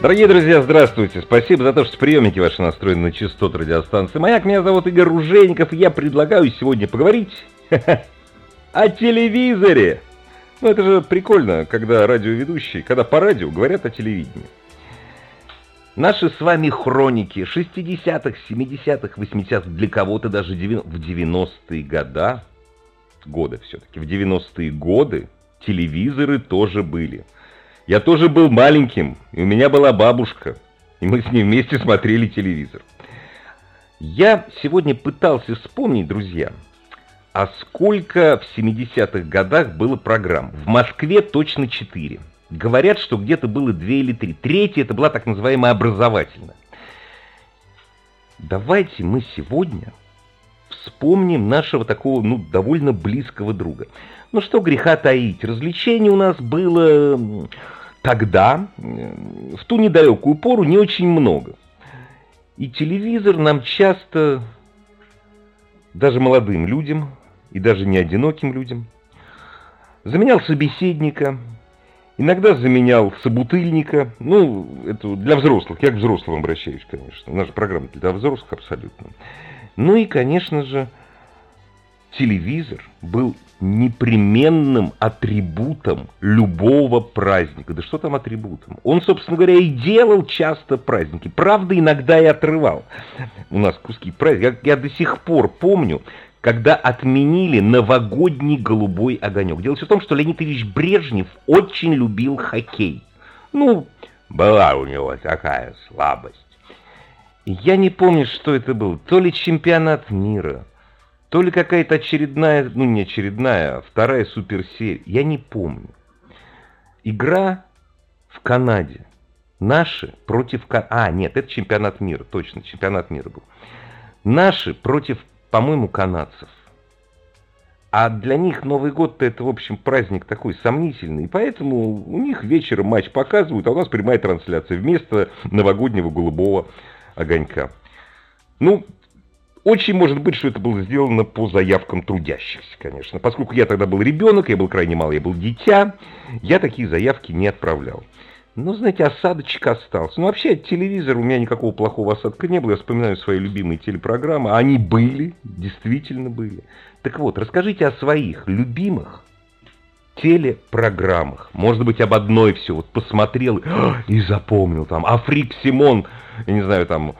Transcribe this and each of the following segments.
Дорогие друзья, здравствуйте. Спасибо за то, что приемники ваши настроены на частоту радиостанции «Маяк». Меня зовут Игорь Ружейников, и я предлагаю сегодня поговорить о телевизоре. Ну, это же прикольно, когда радиоведущие, когда по радио говорят о телевидении. Наши с вами хроники 60-х, 70-х, 80-х, для кого-то даже в 90-е года, годы все-таки, в 90-е годы телевизоры тоже были – я тоже был маленьким, и у меня была бабушка, и мы с ней вместе смотрели телевизор. Я сегодня пытался вспомнить, друзья, а сколько в 70-х годах было программ. В Москве точно 4. Говорят, что где-то было 2 или 3. Третья это была так называемая образовательная. Давайте мы сегодня вспомним нашего такого, ну, довольно близкого друга. Ну что греха таить, развлечений у нас было тогда, в ту недалекую пору, не очень много. И телевизор нам часто, даже молодым людям, и даже не одиноким людям, заменял собеседника, иногда заменял собутыльника, ну, это для взрослых, я к взрослым обращаюсь, конечно, наша программа для взрослых абсолютно. Ну и, конечно же, телевизор был непременным атрибутом любого праздника. Да что там атрибутом? Он, собственно говоря, и делал часто праздники. Правда, иногда и отрывал. У нас куски праздников. Я, я до сих пор помню, когда отменили новогодний голубой огонек. Дело все в том, что Леонид Ильич Брежнев очень любил хоккей. Ну, была у него такая слабость. Я не помню, что это был. То ли чемпионат мира, то ли какая-то очередная, ну не очередная, а вторая суперсерия, я не помню. Игра в Канаде. Наши против... А, нет, это чемпионат мира, точно, чемпионат мира был. Наши против, по-моему, канадцев. А для них Новый год-то это, в общем, праздник такой сомнительный. И поэтому у них вечером матч показывают, а у нас прямая трансляция вместо новогоднего голубого огонька. Ну, очень может быть, что это было сделано по заявкам трудящихся, конечно. Поскольку я тогда был ребенок, я был крайне мал, я был дитя, я такие заявки не отправлял. Но, знаете, осадочек остался. Ну, вообще, от телевизора у меня никакого плохого осадка не было. Я вспоминаю свои любимые телепрограммы. Они были, действительно были. Так вот, расскажите о своих любимых телепрограммах. Может быть, об одной все. Вот посмотрел и запомнил там. Африк Симон, я не знаю, там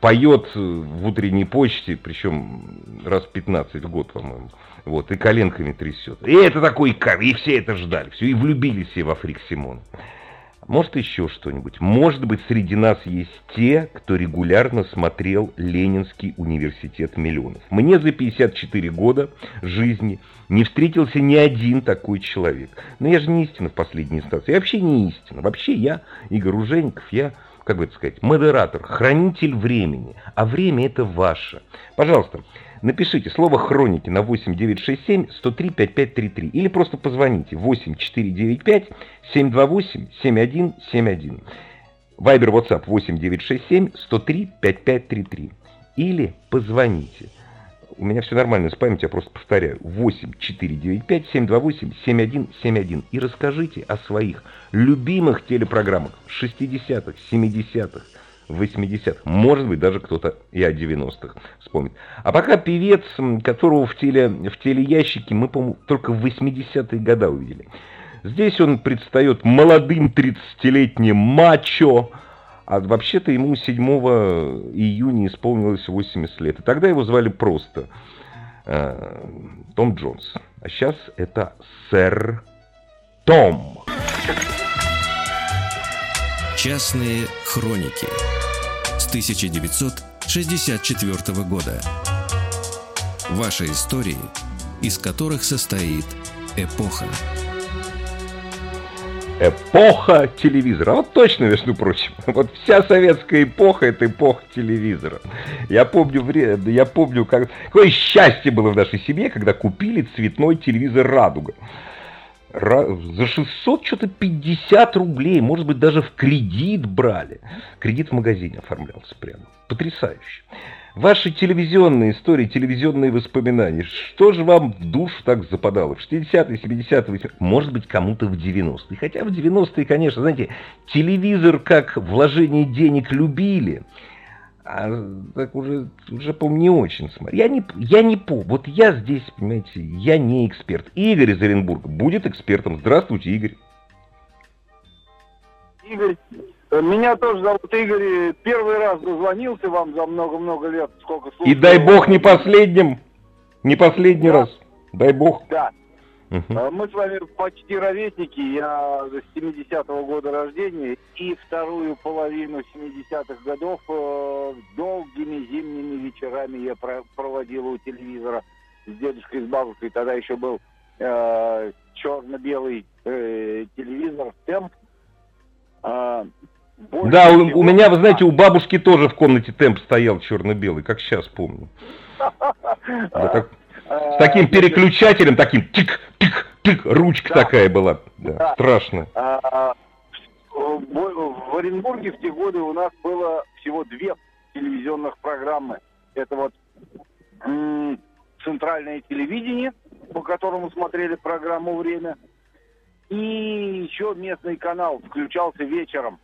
поет в утренней почте, причем раз 15 в год, по-моему. Вот, и коленками трясет. И это такой кар, и все это ждали. Все, и влюбились все во Фрик Симон. Может, еще что-нибудь. Может быть, среди нас есть те, кто регулярно смотрел Ленинский университет миллионов. Мне за 54 года жизни не встретился ни один такой человек. Но я же не истина в последней инстанции. Я вообще не истина. Вообще я, Игорь Ужеников, я как бы это сказать, модератор, хранитель времени, а время это ваше. Пожалуйста, напишите слово «хроники» на 8967 103 5533 или просто позвоните 8495 728 7171. Вайбер, WhatsApp 8967 103 5533 или позвоните у меня все нормально с памятью, я просто повторяю. 8 495 728 7171. И расскажите о своих любимых телепрограммах 60-х, 70-х, 80-х. Может быть, даже кто-то и о 90-х вспомнит. А пока певец, которого в, теле, в телеящике мы, по-моему, только в 80-е годы увидели. Здесь он предстает молодым 30-летним мачо, а вообще-то ему 7 июня исполнилось 80 лет. И тогда его звали просто э, Том Джонс. А сейчас это сэр Том. Частные хроники с 1964 года. Ваши истории, из которых состоит эпоха. Эпоха телевизора. Вот точно, между прочим. Вот вся советская эпоха это эпоха телевизора. Я помню, я помню, как... какое счастье было в нашей семье, когда купили цветной телевизор «Радуга». За 600 что-то 50 рублей, может быть, даже в кредит брали. Кредит в магазине оформлялся прямо. Потрясающе. Ваши телевизионные истории, телевизионные воспоминания, что же вам в душу так западало? В 60-е, 70-е, 80-е, может быть, кому-то в 90-е. Хотя в 90-е, конечно, знаете, телевизор как вложение денег любили, а так уже, уже по-моему, не очень смотрю. Я не, я не помню. Вот я здесь, понимаете, я не эксперт. Игорь из Оренбурга будет экспертом. Здравствуйте, Игорь. Игорь, меня тоже зовут Игорь. Первый раз дозвонился вам за много-много лет. Сколько слушал. И дай бог не последним. Не последний да. раз. Дай бог. Да. Угу. Мы с вами почти ровесники. Я 70-го года рождения. И вторую половину 70-х годов э, долгими зимними вечерами я проводил у телевизора с дедушкой, с бабушкой. Тогда еще был э, черно-белый э, телевизор темп. А, больше да, у, у меня, вы знаете, у бабушки тоже в комнате темп стоял черно-белый, как сейчас помню. Да, как, с таким переключателем, таким тик-тик-тик, ручка да. такая была. Да, да. Страшно. А, в Оренбурге в те годы у нас было всего две телевизионных программы. Это вот центральное телевидение, по которому смотрели программу «Время», и еще местный канал включался вечером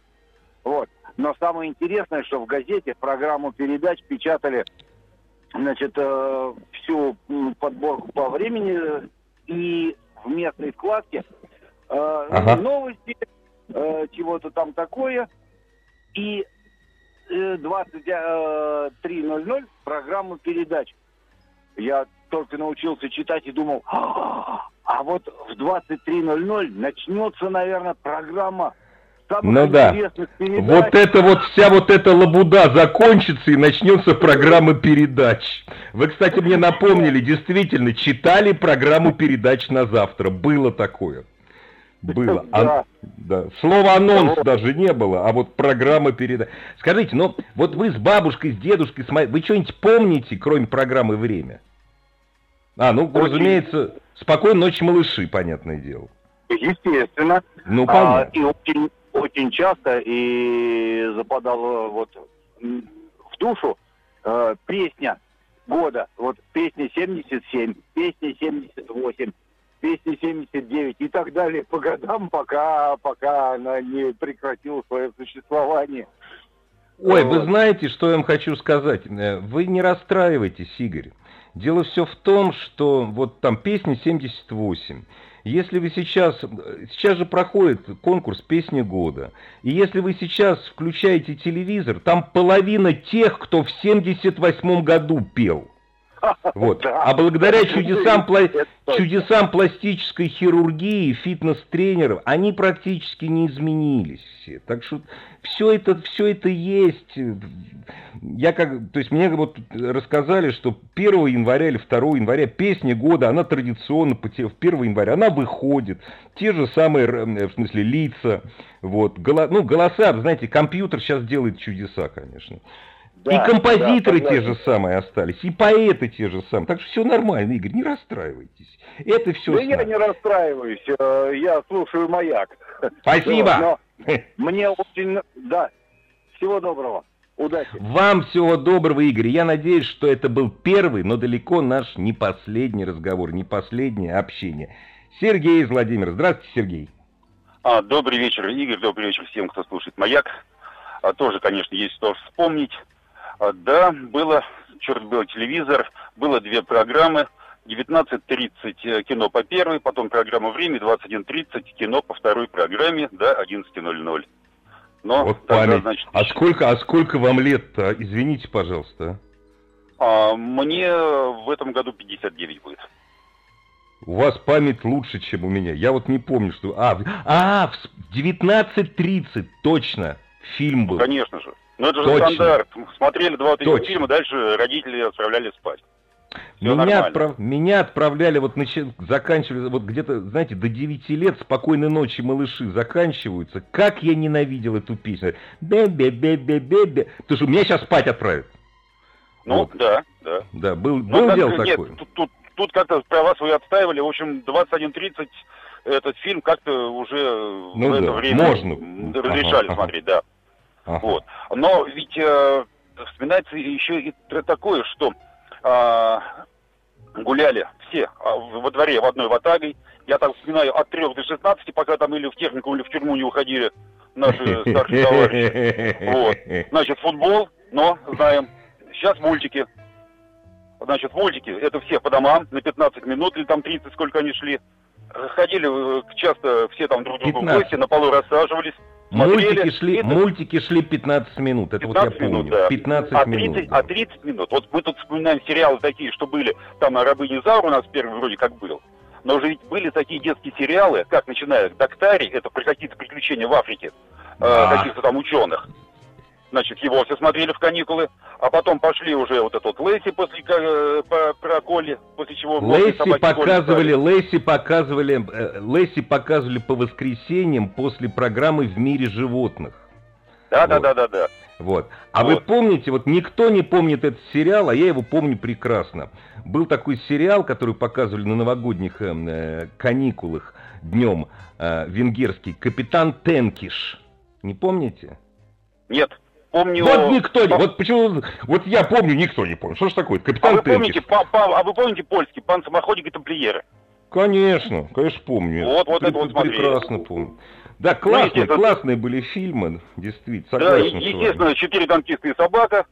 вот. Но самое интересное, что в газете программу передач печатали значит, э, всю подборку по времени и в местной вкладке э, ага. новости, э, чего-то там такое. И э, 23.00 э, программу передач. Я только научился читать и думал, а, а вот в 23.00 начнется, наверное, программа ну да. Вот это вот вся вот эта лабуда закончится и начнется программа передач. Вы, кстати, мне напомнили, действительно, читали программу передач на завтра. Было такое. Было. А, да. Слово анонс даже не было, а вот программа передач. Скажите, ну вот вы с бабушкой, с дедушкой, с моей... вы что-нибудь помните, кроме программы «Время»? А, ну, Очень... разумеется, «Спокойной ночи, малыши», понятное дело. Естественно. Ну, понятно. А, и очень очень часто и западала вот в душу э, песня года. Вот песня 77, песня 78, песня 79 и так далее по годам, пока, пока она не прекратила свое существование. Ой, вы знаете, что я вам хочу сказать? Э, вы не расстраивайтесь, Игорь. Дело все в том, что вот там песня 78. Если вы сейчас, сейчас же проходит конкурс «Песни года», и если вы сейчас включаете телевизор, там половина тех, кто в 78 году пел. Вот. А благодаря чудесам, пла... чудесам пластической хирургии, фитнес-тренеров, они практически не изменились все. Так что все это, все это есть. Я как, то есть мне вот рассказали, что 1 января или 2 января песня года, она традиционно, в 1 января, она выходит. Те же самые, в смысле, лица, вот, голо, ну, голоса, знаете, компьютер сейчас делает чудеса, конечно. Да, и композиторы да, те же самые остались, и поэты те же самые. Так что все нормально, Игорь, не расстраивайтесь. Это все. Да я не расстраиваюсь, э, я слушаю маяк. Спасибо. Но мне очень... Да, всего доброго. Удачи. Вам всего доброго, Игорь. Я надеюсь, что это был первый, но далеко наш не последний разговор, не последнее общение. Сергей из Владимира. Здравствуйте, Сергей. А, добрый вечер, Игорь. Добрый вечер всем, кто слушает «Маяк». А, тоже, конечно, есть что вспомнить. А, да, было черт белый телевизор, было две программы. 19.30 э, кино по первой, потом программа «Время», 21.30 кино по второй программе до 11.00. Но вот тогда, память. Значит, а сколько, а сколько вам лет-то? Извините, пожалуйста. А, мне в этом году 59 будет. У вас память лучше, чем у меня. Я вот не помню, что... А, а в 19.30, точно, фильм был. Ну, конечно же. Ну это же Точно. стандарт. Смотрели два-три фильма, дальше родители отправляли спать. меня, отправ... меня отправляли, вот нач... заканчивали, вот где-то, знаете, до 9 лет «Спокойной ночи, малыши» заканчиваются. Как я ненавидел эту песню. Бе-бе-бе-бе-бе-бе. Потому что меня сейчас спать отправят. Ну, вот. да, да. Да, был, ну, был дело нет, такое. Тут, тут, тут как-то права свои отстаивали. В общем, 21.30 этот фильм как-то уже ну, в да, это время можно. разрешали ага, смотреть, да. Ага. Вот. Но ведь э, вспоминается еще и такое, что э, гуляли все а, во дворе в одной ватагой. Я так вспоминаю от 3 до 16, пока там или в технику, или в тюрьму не уходили наши старшие товарищи. Вот. Значит, футбол, но знаем. Сейчас мультики. Значит, мультики, это все по домам, на 15 минут или там 30, сколько они шли. Ходили э, часто все там друг другу в гости, на полу рассаживались. Мультики шли, это... мультики шли 15 минут, это 15 вот я помню. Минут, да. 15 а 30, минут. Да. А 30 минут. Вот мы тут вспоминаем сериалы такие, что были, там «Рабыня Заур» у нас первый вроде как был. Но уже ведь были такие детские сериалы, как начиная «Доктари», это про какие-то приключения в Африке, да. э, каких-то там ученых значит, его все смотрели в каникулы, а потом пошли уже вот этот вот Лейси после э, по, про Колли, после чего... Лейси показывали, Лейси показывали, э, Лейси показывали по воскресеньям после программы «В мире животных». Да, да, да, да, да. Вот. А вот. вы помните, вот никто не помнит этот сериал, а я его помню прекрасно. Был такой сериал, который показывали на новогодних э, э каникулах днем, э, венгерский, «Капитан Тенкиш». Не помните? Нет помню... Вот никто не... Вот почему... Вот я помню, никто не помнит. Что ж такое? Капитан а вы помните, па, па, а вы помните польский? Пан самоходник и тамплиеры? Конечно, конечно помню. Вот, вот это вот смотрели. Прекрасно помню. Да, классные, ну, классные были фильмы, действительно, согласен Да, естественно, «Четыре танкиста и собака».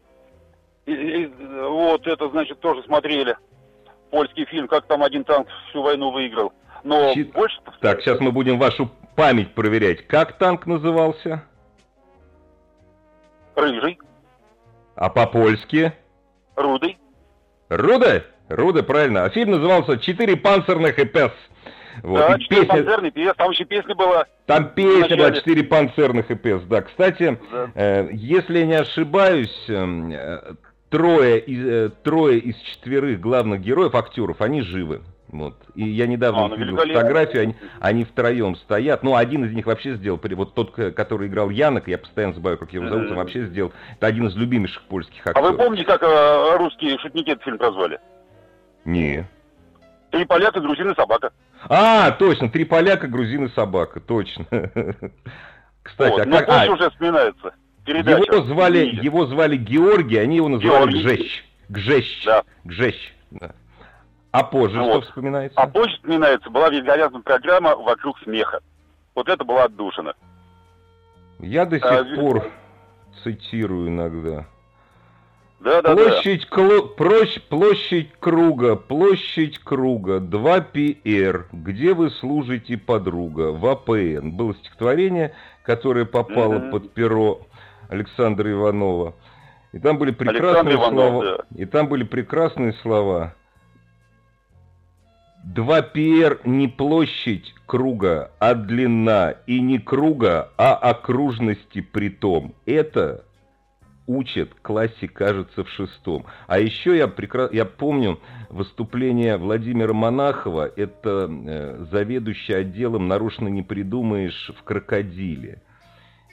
И, и, вот это, значит, тоже смотрели. Польский фильм, как там один танк всю войну выиграл. Но Щит... больше... Так, сейчас мы будем вашу память проверять. Как танк назывался? Рыжий. А по-польски? Рудый. Руда? Руда, правильно. А фильм назывался «Четыре панцирных и пес». Вот. Да, и четыре песня... панцирный пес, там еще песня была. Там песня была «Четыре панцирных и пес», да. Кстати, да. Э, если я не ошибаюсь, э, трое, из, э, трое из четверых главных героев, актеров, они живы. Вот. И я недавно а, ну, видел фотографию, они, они втроем стоят. Ну, один из них вообще сделал, вот тот, который играл Янок, я постоянно забываю, как его зовут, он вообще сделал. Это один из любимейших польских актеров. А вы помните, как э, русские шутники этот фильм прозвали? Не. Три поляка, грузин и собака. А, точно, три поляка, грузин и собака, точно. Кстати, вот, а ну, как... А, уже вспоминается. Передача. Его звали, его звали Георгий, они его называли Георгий. Гжещ. Гжещ. Да. Гжещ. Да. А позже вот. что вспоминается? А позже вспоминается, была великолепная программа «Вокруг смеха». Вот это была отдушина. Я до сих а, пор цитирую иногда. Да, да, площадь, да. Кло... Прощ... площадь круга, площадь круга, 2 ПР, где вы служите подруга, в АПН. Было стихотворение, которое попало mm-hmm. под перо Александра Иванова. И там были прекрасные Александр слова. Иванов, да. И там были прекрасные слова. 2πr не площадь круга, а длина, и не круга, а окружности притом. Это учат классе, кажется, в шестом. А еще я, прекра... я помню выступление Владимира Монахова, это э, заведующий отделом «Нарушно не придумаешь» в «Крокодиле».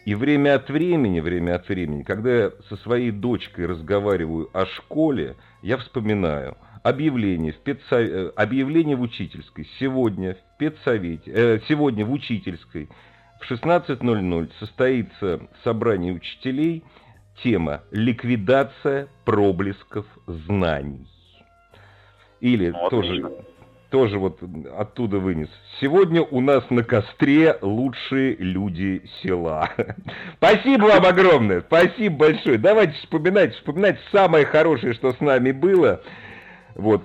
И время от времени, время от времени, когда я со своей дочкой разговариваю о школе, я вспоминаю – объявление в, педсов... Э, объявление в учительской сегодня в педсовете, э, сегодня в учительской в 16.00 состоится собрание учителей, тема «Ликвидация проблесков знаний». Или вот тоже, тоже вот оттуда вынес. Сегодня у нас на костре лучшие люди села. Спасибо вам огромное, спасибо большое. Давайте вспоминать, вспоминать самое хорошее, что с нами было. Вот.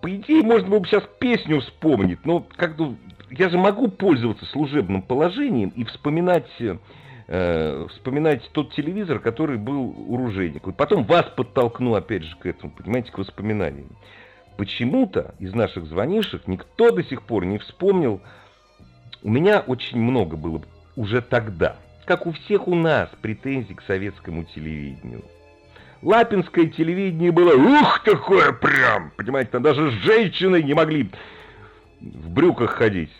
По идее, можно было бы сейчас песню вспомнить, но как-то я же могу пользоваться служебным положением и вспоминать, э, вспоминать тот телевизор, который был у ружейника. Потом вас подтолкну, опять же, к этому, понимаете, к воспоминаниям. Почему-то из наших звонивших никто до сих пор не вспомнил. У меня очень много было уже тогда, как у всех у нас, претензий к советскому телевидению. Лапинское телевидение было, ух, такое прям, понимаете, там даже женщины не могли в брюках ходить,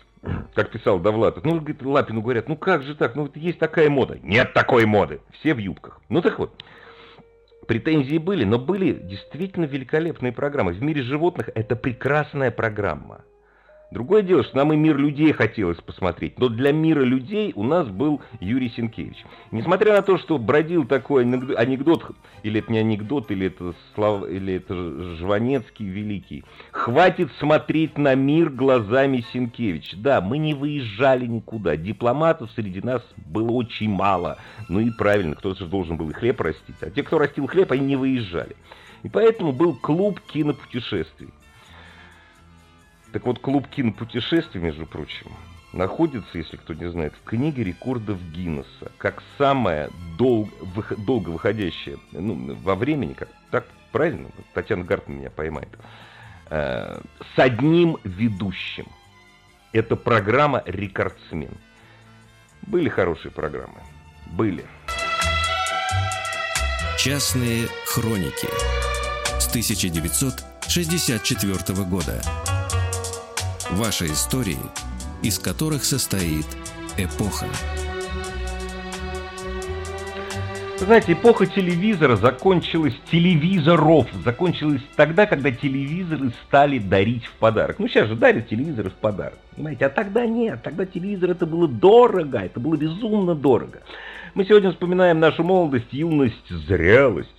как писал Довлатов. Ну, говорит, Лапину говорят, ну как же так, ну вот есть такая мода. Нет такой моды, все в юбках. Ну так вот, претензии были, но были действительно великолепные программы. В мире животных это прекрасная программа. Другое дело, что нам и мир людей хотелось посмотреть, но для мира людей у нас был Юрий Сенкевич. Несмотря на то, что бродил такой анекдот, или это не анекдот, или это, слав... или это Жванецкий великий, хватит смотреть на мир глазами Сенкевича. Да, мы не выезжали никуда, дипломатов среди нас было очень мало. Ну и правильно, кто-то же должен был и хлеб растить, а те, кто растил хлеб, они не выезжали. И поэтому был клуб кинопутешествий. Так вот, клуб кинопутешествий, между прочим, находится, если кто не знает, в книге рекордов Гиннесса, как самая дол... вых... долго выходящая, ну, во времени, как так правильно, Татьяна Гарт меня поймает, э, с одним ведущим. Это программа «Рекордсмен». Были хорошие программы. Были. Частные хроники с 1964 года. Ваши истории, из которых состоит эпоха. Знаете, эпоха телевизора закончилась, телевизоров закончилась тогда, когда телевизоры стали дарить в подарок. Ну, сейчас же дарят телевизоры в подарок, понимаете? А тогда нет, тогда телевизор это было дорого, это было безумно дорого. Мы сегодня вспоминаем нашу молодость, юность, зрелость.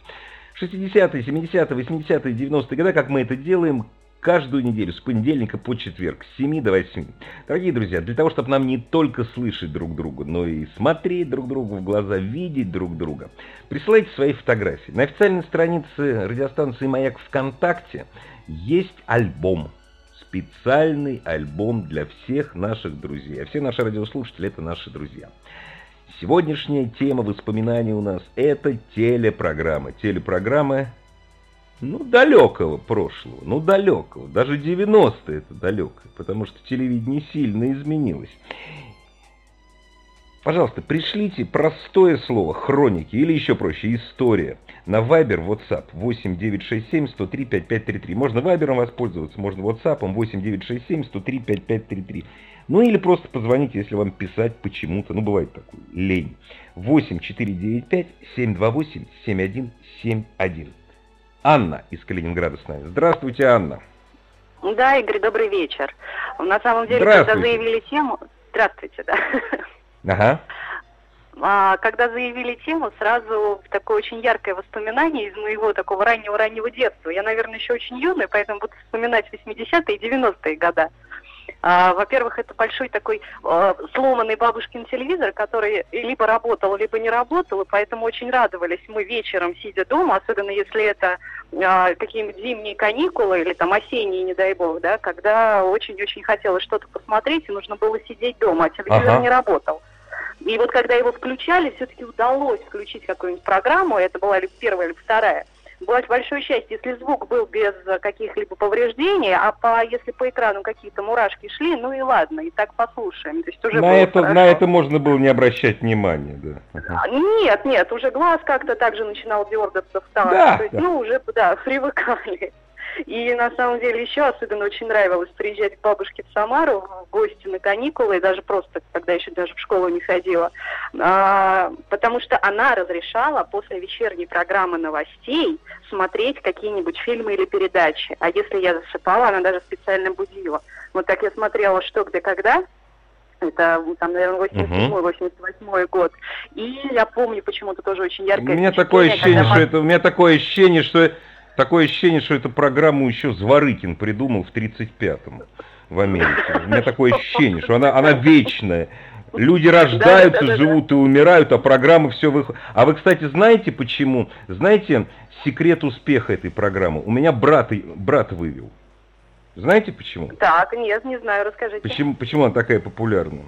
60-е, 70-е, 80-е, 90-е годы, как мы это делаем, каждую неделю с понедельника по четверг с 7 до 8. Дорогие друзья, для того, чтобы нам не только слышать друг друга, но и смотреть друг другу в глаза, видеть друг друга, присылайте свои фотографии. На официальной странице радиостанции «Маяк» ВКонтакте есть альбом. Специальный альбом для всех наших друзей. А все наши радиослушатели – это наши друзья. Сегодняшняя тема воспоминаний у нас – это телепрограмма. Телепрограмма ну, далекого прошлого, ну, далекого. Даже 90-е это далеко, потому что телевидение сильно изменилось. Пожалуйста, пришлите простое слово «хроники» или еще проще «история» на Viber, WhatsApp 8967 103 5533. Можно Viber воспользоваться, можно WhatsApp 8967 103 5533. Ну или просто позвоните, если вам писать почему-то, ну бывает такое, лень. 8495 728 7171. Анна из Калининграда с нами. Здравствуйте, Анна. Да, Игорь, добрый вечер. На самом деле, когда заявили тему... Здравствуйте, да. Ага. А, когда заявили тему, сразу такое очень яркое воспоминание из моего такого раннего-раннего детства. Я, наверное, еще очень юная, поэтому буду вспоминать 80-е и 90-е годы. А, во-первых, это большой такой а, сломанный бабушкин телевизор, который либо работал, либо не работал, и поэтому очень радовались мы вечером, сидя дома, особенно если это а, какие-нибудь зимние каникулы или там осенние, не дай бог, да, когда очень-очень хотелось что-то посмотреть, и нужно было сидеть дома, а телевизор ага. не работал. И вот когда его включали, все-таки удалось включить какую-нибудь программу, это была либо первая, либо вторая, было большое счастье, если звук был без каких-либо повреждений, а по, если по экрану какие-то мурашки шли, ну и ладно, и так послушаем. То есть уже на, это, на это можно было не обращать внимания, да? Ага. Нет, нет, уже глаз как-то также начинал дергаться в танце. Да, То есть, да. ну, уже, да, привыкали. И на самом деле еще особенно очень нравилось приезжать к бабушке в Самару в гости на каникулы, и даже просто, когда еще даже в школу не ходила, а, потому что она разрешала после вечерней программы новостей смотреть какие-нибудь фильмы или передачи. А если я засыпала, она даже специально будила. Вот так я смотрела «Что, где, когда», это там, наверное, 87-88 год. И я помню почему-то тоже очень яркое У меня такое ощущение, что это, у меня такое ощущение, что Такое ощущение, что эту программу еще Зворыкин придумал в 35-м в Америке. У меня такое ощущение, что она, она вечная. Люди рождаются, да, да, да, живут да. и умирают, а программы все выходят. А вы, кстати, знаете почему? Знаете секрет успеха этой программы? У меня брат, брат вывел. Знаете почему? Так, нет, не знаю, расскажите. Почему, почему она такая популярная?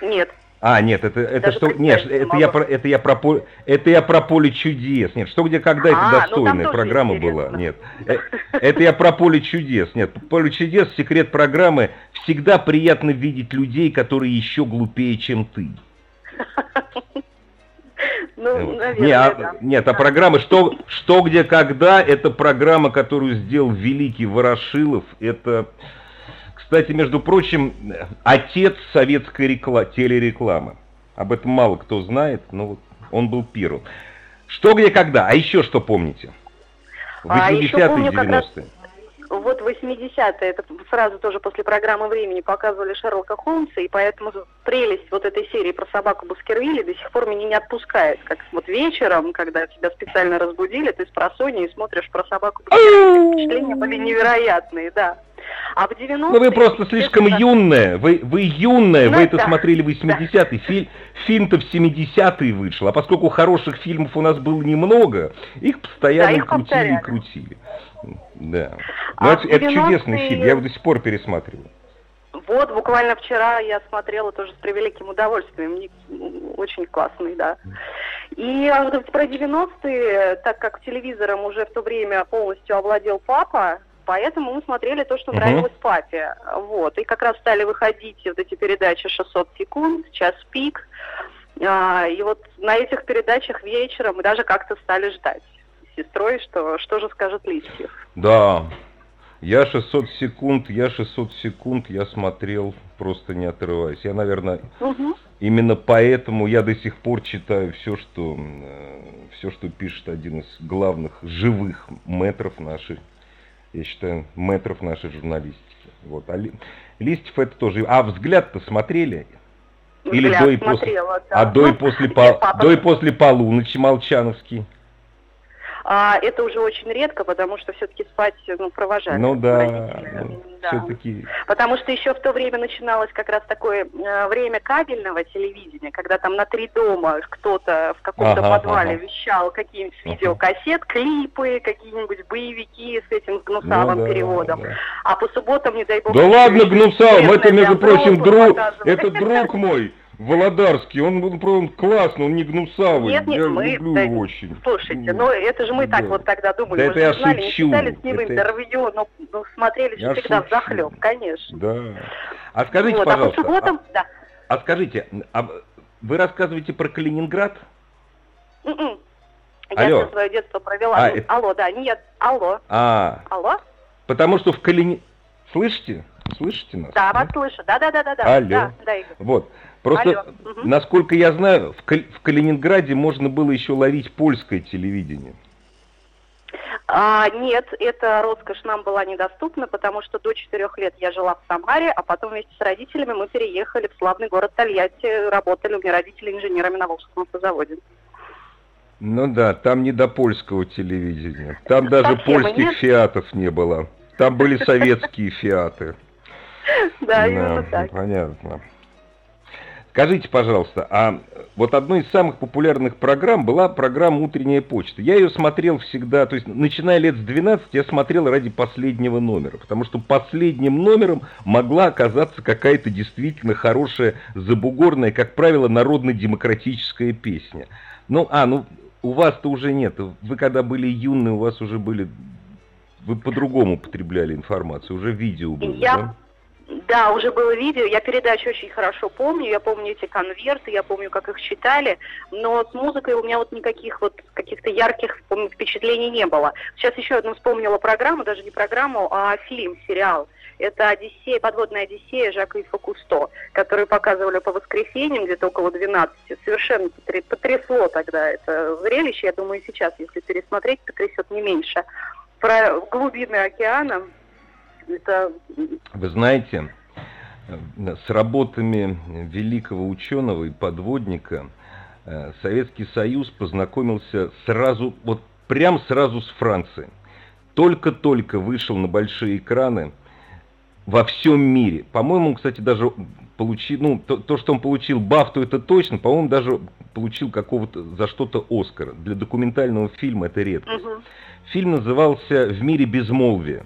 Нет. А, нет, это, это что, нет, это я, про, это, я про, это я про поле чудес, нет, что где, когда а, это ну, достойная ну, программа была, нет, э, это я про поле чудес, нет, поле чудес, секрет программы, всегда приятно видеть людей, которые еще глупее, чем ты. Ну, наверное, не, а, да. Нет, а программа «Что, «Что, где, когда» — это программа, которую сделал великий Ворошилов. Это, кстати, между прочим, отец советской рекла... телерекламы. Об этом мало кто знает, но вот он был первым. «Что, где, когда». А еще что помните? А, еще 80-е, помню как раз 90-е. вот 80-е, это сразу тоже после программы времени показывали Шерлока Холмса, и поэтому прелесть вот этой серии про собаку Баскервилли до сих пор меня не отпускает. Как вот вечером, когда тебя специально разбудили, ты с просонья и смотришь про собаку Баскервилли. Впечатления были невероятные, да. А в 90-е... Ну вы просто слишком естественно, юная, вы, вы юная, Ну вы это да, смотрели в 80-е, Фи- фильм-то в 70-е вышел, а поскольку хороших фильмов у нас было немного, их постоянно Да, их крутили и повторяли. крутили. Да. А Но это, в это 90-е чудесный фильм, я его до сих пор пересматриваю. Вот, буквально вчера я смотрела тоже с превеликим удовольствием. Мне, Очень классный, да. И а, про 90-е, так как телевизором уже в то время полностью овладел папа, поэтому мы смотрели то, что нравилось папе. Вот. И как раз стали выходить вот эти передачи «600 секунд», «Час пик». А, И вот на этих передачах вечером мы даже как-то стали ждать с сестрой, что, что же скажет Листьев. Да, я 600 секунд, я 600 секунд, я смотрел просто не отрываясь. Я, наверное, Мгм. Именно поэтому я до сих пор читаю все, что, все, что пишет один из главных живых метров нашей, я считаю, метров нашей журналистики. Вот. А Ли- Листьев это тоже. А взгляд-то смотрели? Или Взгляд до и после? смотрела, да. А до и Ну, после, папа? до и после полуночи Молчановский? А, это уже очень редко, потому что все-таки спать ну, провожали. Ну да, родители. Да. все-таки. Потому что еще в то время начиналось как раз такое э, время кабельного телевидения, когда там на три дома кто-то в каком-то Ага, подвале ага. вещал какие-нибудь Ага. видеокассет, клипы, какие-нибудь боевики с этим с гнусавым Ну да, переводом. да. А по субботам, не дай бог... Да ладно, и Гнусавым, это, между прочим, друг, это друг мой, Володарский, он, был он классный, он не Гнусавый, Нет, нет, я мы- люблю да, его очень. Слушайте, ну это же мы так Да. вот тогда думали, Да мы это же я не знали, не шучу, читали с ним это- интервью, но, но смотрели Я всегда шучу. взахлеб, конечно. Да. А скажите, вот, пожалуйста, а по субботам, да. а, а скажите, а вы рассказываете про Калининград? М-м. Я Алло. все свое детство провела. А, ну, это- Алло, да, нет, алло, А, алло. потому что в Калини... Слышите? Слышите нас? Да, вас слышу. Да, да, да, да, да. Алло. Да, да, Игорь. Вот. Просто, Алло. Насколько я знаю, в, Кал- в Калининграде можно было еще ловить польское телевидение. А, нет, эта роскошь нам была недоступна, потому что до четырех лет я жила в Самаре, а потом вместе с родителями мы переехали в славный город Тольятти, работали у меня родители инженерами на Волжском автозаводе. Ну да, там не до польского телевидения. Там даже Совсем польских нет. фиатов не было. Там были советские фиаты. Да, именно так. Понятно. Скажите, пожалуйста, а вот одной из самых популярных программ была программа «Утренняя почта». Я ее смотрел всегда, то есть начиная лет с 12 я смотрел ради последнего номера, потому что последним номером могла оказаться какая-то действительно хорошая, забугорная, как правило, народно-демократическая песня. Ну, а, ну, у вас-то уже нет. Вы когда были юны, у вас уже были... Вы по-другому потребляли информацию, уже видео было, Я- да? Да, уже было видео, я передачу очень хорошо помню, я помню эти конверты, я помню, как их читали, но с музыкой у меня вот никаких вот каких-то ярких впечатлений не было. Сейчас еще одну вспомнила программу, даже не программу, а фильм, сериал. Это «Одиссея», «Подводная Одиссея» Жака и Фокусто, который показывали по воскресеньям где-то около 12. Совершенно потрясло тогда это зрелище. Я думаю, сейчас, если пересмотреть, потрясет не меньше. Про глубины океана. Это Вы знаете, с работами великого ученого и подводника э, Советский Союз познакомился сразу, вот прям сразу с Францией. Только-только вышел на большие экраны во всем мире. По-моему, кстати, даже получил, ну, то, то, что он получил Бафту, это точно, по-моему, даже получил какого-то за что-то Оскара. Для документального фильма это редкость. Мгм. Фильм назывался «В мире безмолвия».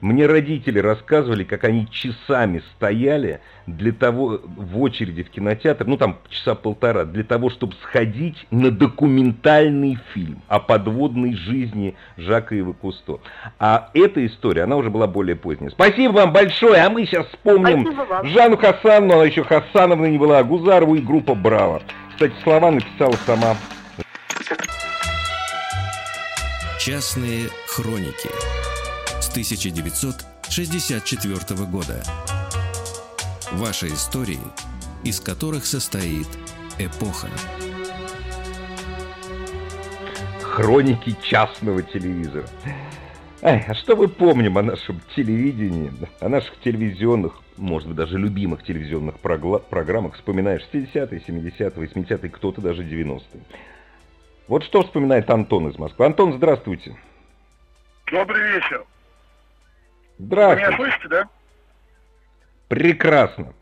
Мне родители рассказывали, как они часами стояли для того, в очереди в кинотеатр, ну там часа полтора, для того, чтобы сходить на документальный фильм о подводной жизни Жака Ива Кусто. А эта история, она уже была более поздняя. Спасибо вам большое, а мы сейчас вспомним. Жанну Хасановну, она еще Хасановна не была, а Гузарову и группа «Браво». Кстати, слова написала сама Частные хроники 1964 года. Ваши истории, из которых состоит эпоха. Хроники частного телевизора. Ай, а что мы помним о нашем телевидении, о наших телевизионных, может быть, даже любимых телевизионных программах, вспоминаешь 60-е, 70-е, 80-е, кто-то даже 90-е. Вот что вспоминает Антон из Москвы. Антон, здравствуйте. Добрый вечер. Здравствуйте. Вы меня слышите, да? Прекрасно.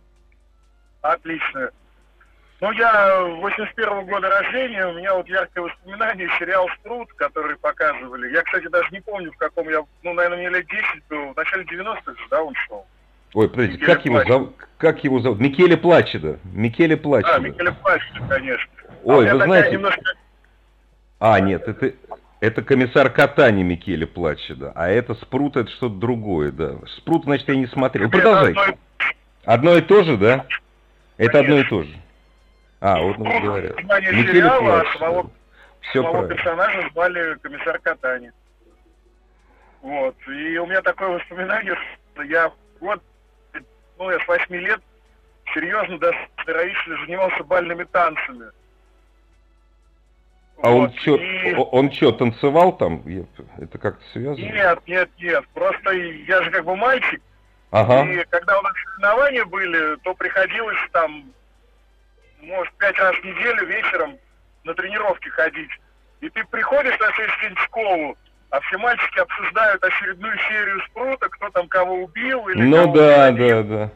Отлично. Ну, я 81 -го года рождения, у меня вот яркое воспоминание, сериал «Спрут», который показывали. Я, кстати, даже не помню, в каком я, ну, наверное, мне лет 10 был, в начале 90-х, да, он шел. Ой, подождите, как его, зов... как его зовут? Микеле Плачеда. Микеле Плачеда. А, Микеле Плачеда, конечно. Ой, а вы знаете... Немножко а, нет, это, это комиссар Катани Микеле Плачеда, а это Спрут, это что-то другое, да. Спрут, значит, я не смотрел. Продолжайте. Одно... одно и то же, да? Это одно и то же. А, вот ну, говорят. Микеле сериала, Плачеда. Самого, Все самого правильно. персонажа звали комиссар Катани. Вот. И у меня такое воспоминание, что я вот, ну, я с 8 лет серьезно, да, здоровительно занимался бальными танцами. А вот, он что, и... он что, танцевал там? Это как-то связано? Нет, нет, нет. Просто я же как бы мальчик. Ага. И когда у нас соревнования были, то приходилось там, может, пять раз в неделю вечером на тренировки ходить. И ты приходишь на следующий день в школу, а все мальчики обсуждают очередную серию спрута, кто там кого убил или Ну да, да, да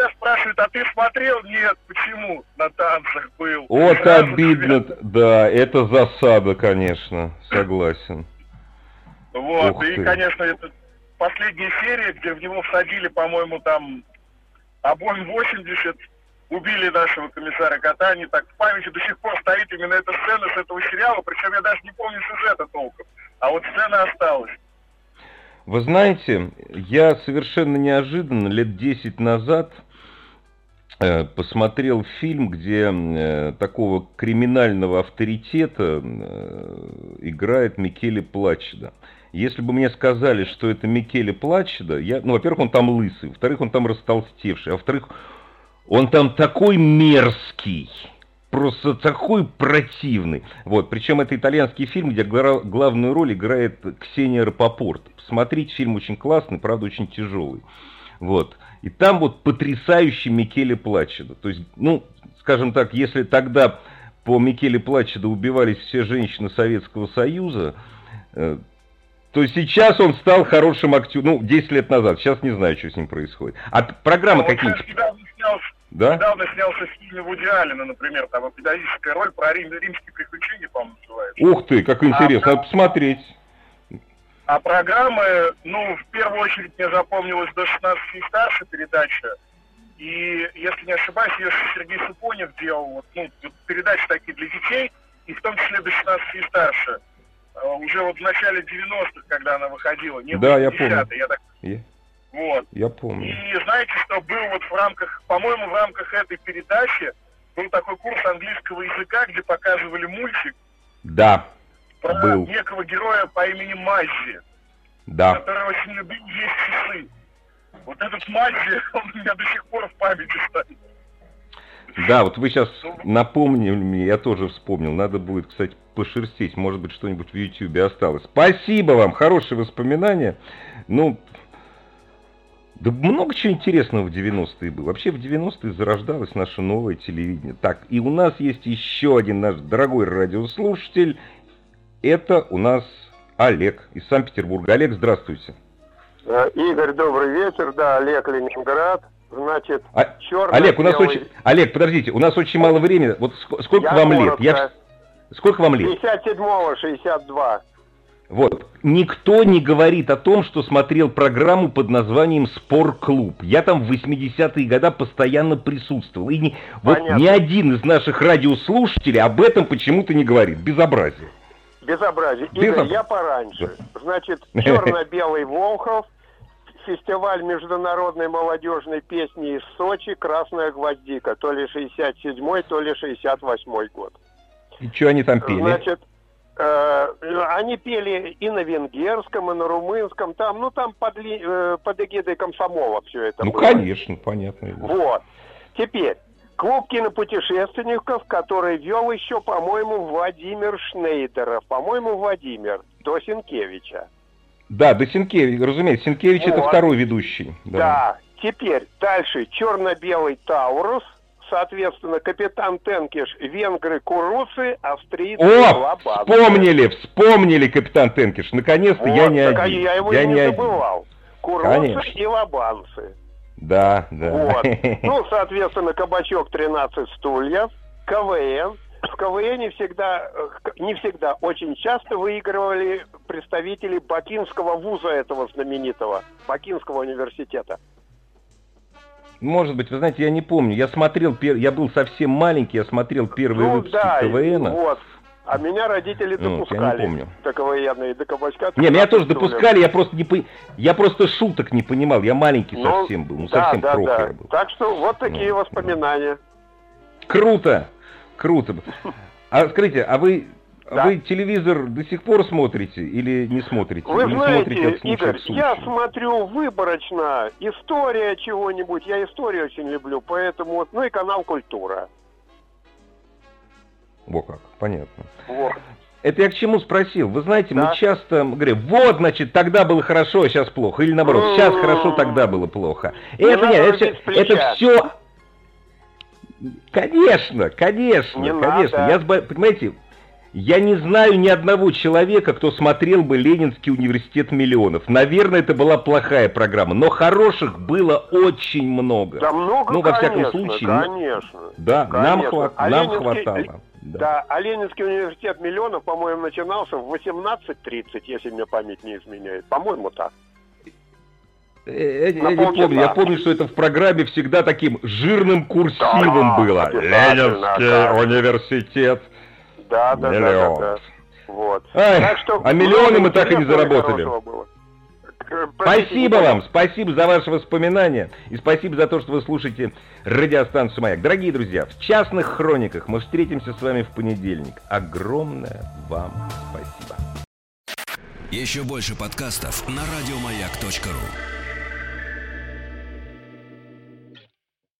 тебя спрашивают, а ты смотрел? Нет, почему? На танцах был. Вот Сразу обидно, тебя... да, это засада, конечно, согласен. Вот, Ух и, ты. конечно, это последняя серия, где в него всадили, по-моему, там обоим 80, убили нашего комиссара Катани, так в памяти до сих пор стоит именно эта сцена с этого сериала, причем я даже не помню сюжета толком, а вот сцена осталась. Вы знаете, я совершенно неожиданно лет 10 назад посмотрел фильм, где э, такого криминального авторитета э, играет Микеле Плачеда. Если бы мне сказали, что это Микеле Плачеда, я, ну, во-первых, он там лысый, во-вторых, он там растолстевший, а во-вторых, он там такой мерзкий, просто такой противный. Вот, причем это итальянский фильм, где главную роль играет Ксения Рапопорт. Посмотрите, фильм очень классный, правда, очень тяжелый. Вот. И там вот потрясающий Микеле Плачеда. То есть, ну, скажем так, если тогда по Микеле Плачеда убивались все женщины Советского Союза, э, то сейчас он стал хорошим актером. Ну, 10 лет назад. Сейчас не знаю, что с ним происходит. А программы ну, какие-нибудь... Да? Недавно снялся фильм Вуди Аллена, например, там эпизодическая роль про Рим, римские приключения, по-моему, называется. Ух ты, как интересно, а, надо посмотреть. А программы, ну, в первую очередь мне запомнилась до 16 и старше передача. И, если не ошибаюсь, ее Сергей Супонев делал, вот, ну, передачи такие для детей, и в том числе до 16 и старше. А, уже вот в начале 90-х, когда она выходила, не да, я помню. я так... Я... Вот. Я помню. И знаете, что был вот в рамках, по-моему, в рамках этой передачи был такой курс английского языка, где показывали мультик. Да про был. некого героя по имени Маззи, да. который очень любил есть часы. Вот этот Маззи, он у меня до сих пор в памяти стоит. Да, вот вы сейчас ну, напомнили мне, я тоже вспомнил. Надо будет, кстати, пошерстить. Может быть, что-нибудь в Ютьюбе осталось. Спасибо вам, хорошие воспоминания. Ну, да много чего интересного в 90-е было. Вообще в 90-е зарождалось наше новое телевидение. Так, и у нас есть еще один наш дорогой радиослушатель. Это у нас Олег из Санкт-Петербурга. Олег, здравствуйте. Э, Игорь, добрый вечер. Да, Олег, Ленинград. Значит, а, черный, Олег, у нас белый... очень... Олег, подождите, у нас очень мало времени. Вот сколько Я вам коротко. лет? Я... Сколько вам лет? 57-го, 62. Вот. Никто не говорит о том, что смотрел программу под названием «Спор-клуб». Я там в 80-е годы постоянно присутствовал. И не, вот ни один из наших радиослушателей об этом почему-то не говорит. Безобразие. Безобразие. Игорь, я пораньше. Значит, черно-белый Волхов, фестиваль международной молодежной песни из Сочи «Красная гвоздика», то ли 67-й, то ли 68-й год. И что они там пели? Значит, Э, они пели и на венгерском, и на румынском, там, ну там под, ли, э, под эгидой комсомола все это Ну, было. конечно, понятно. Вот. Теперь, клуб кинопутешественников, который вел еще, по-моему, Владимир Шнейдеров, по-моему, Владимир, до Сенкевича. Да, до Сенкевич, разумеется, Сенкевич это Вот. второй ведущий. Да. Теперь дальше черно-белый Таурус, соответственно, капитан Тенкиш, венгры, курусы, австрийцы, О, лабанцы. вспомнили, вспомнили, капитан Тенкиш. Наконец-то Вот, я не так один. я его я не не один. забывал. Курусы Конечно. и лабанцы. Да, да. Вот. Ну, соответственно, кабачок 13 стульев, КВН. В КВН всегда, э, не всегда, очень часто выигрывали представители Бакинского вуза этого знаменитого, Бакинского университета. Может быть, вы знаете, я не помню. Я смотрел, я был совсем маленький, я смотрел первые ну выпуски да, КВН. вот. А меня родители Ну, я не допускали помню. до и до кабачка. Не, меня 13 тоже допускали, я просто не по- я просто шуток не понимал, я маленький Ну, совсем был, ну да, совсем да, да. был. Так что вот такие Ну. воспоминания. Круто, круто. А скажите, а вы, а Да. вы телевизор до сих пор смотрите или не смотрите? Вы или знаете, смотрите от случая Игорь, я смотрю выборочно история чего-нибудь. Я историю очень люблю, поэтому ну и канал Культура. Во как, понятно. Вот. Это я к чему спросил? Вы знаете, Да. мы часто говорим, вот, значит, тогда было хорошо, а сейчас плохо. Или наоборот, сейчас М. хорошо, тогда было плохо. Не это нет, это, это все... Конечно, конечно, Не конечно. надо. Я, понимаете, я не знаю ни одного человека, кто смотрел бы Ленинский университет миллионов. Наверное, это была плохая программа, но хороших было очень много. Да много, Ну, во всяком конечно, случае, ну, конечно. Да, нам, Конечно. хват- А нам Ленинский- хватало. Да. Да, а Ленинский университет миллионов, по-моему, начинался в 18.30, если мне память не изменяет. По-моему, так. Э, э, Я, не помню, я помню, что это в программе всегда таким жирным курсивом Да, было. Ленинский да. университет. Да, да, да, да, Миллион. да. Вот. Ай, а миллионы мы так и не заработали. было. Э, Спасибо вам, спасибо за ваши воспоминания и спасибо за то, что вы слушаете радиостанцию «Маяк». Дорогие друзья, в частных хрониках мы встретимся с вами в понедельник. Огромное вам спасибо. Еще больше подкастов на радиомаяк.ру.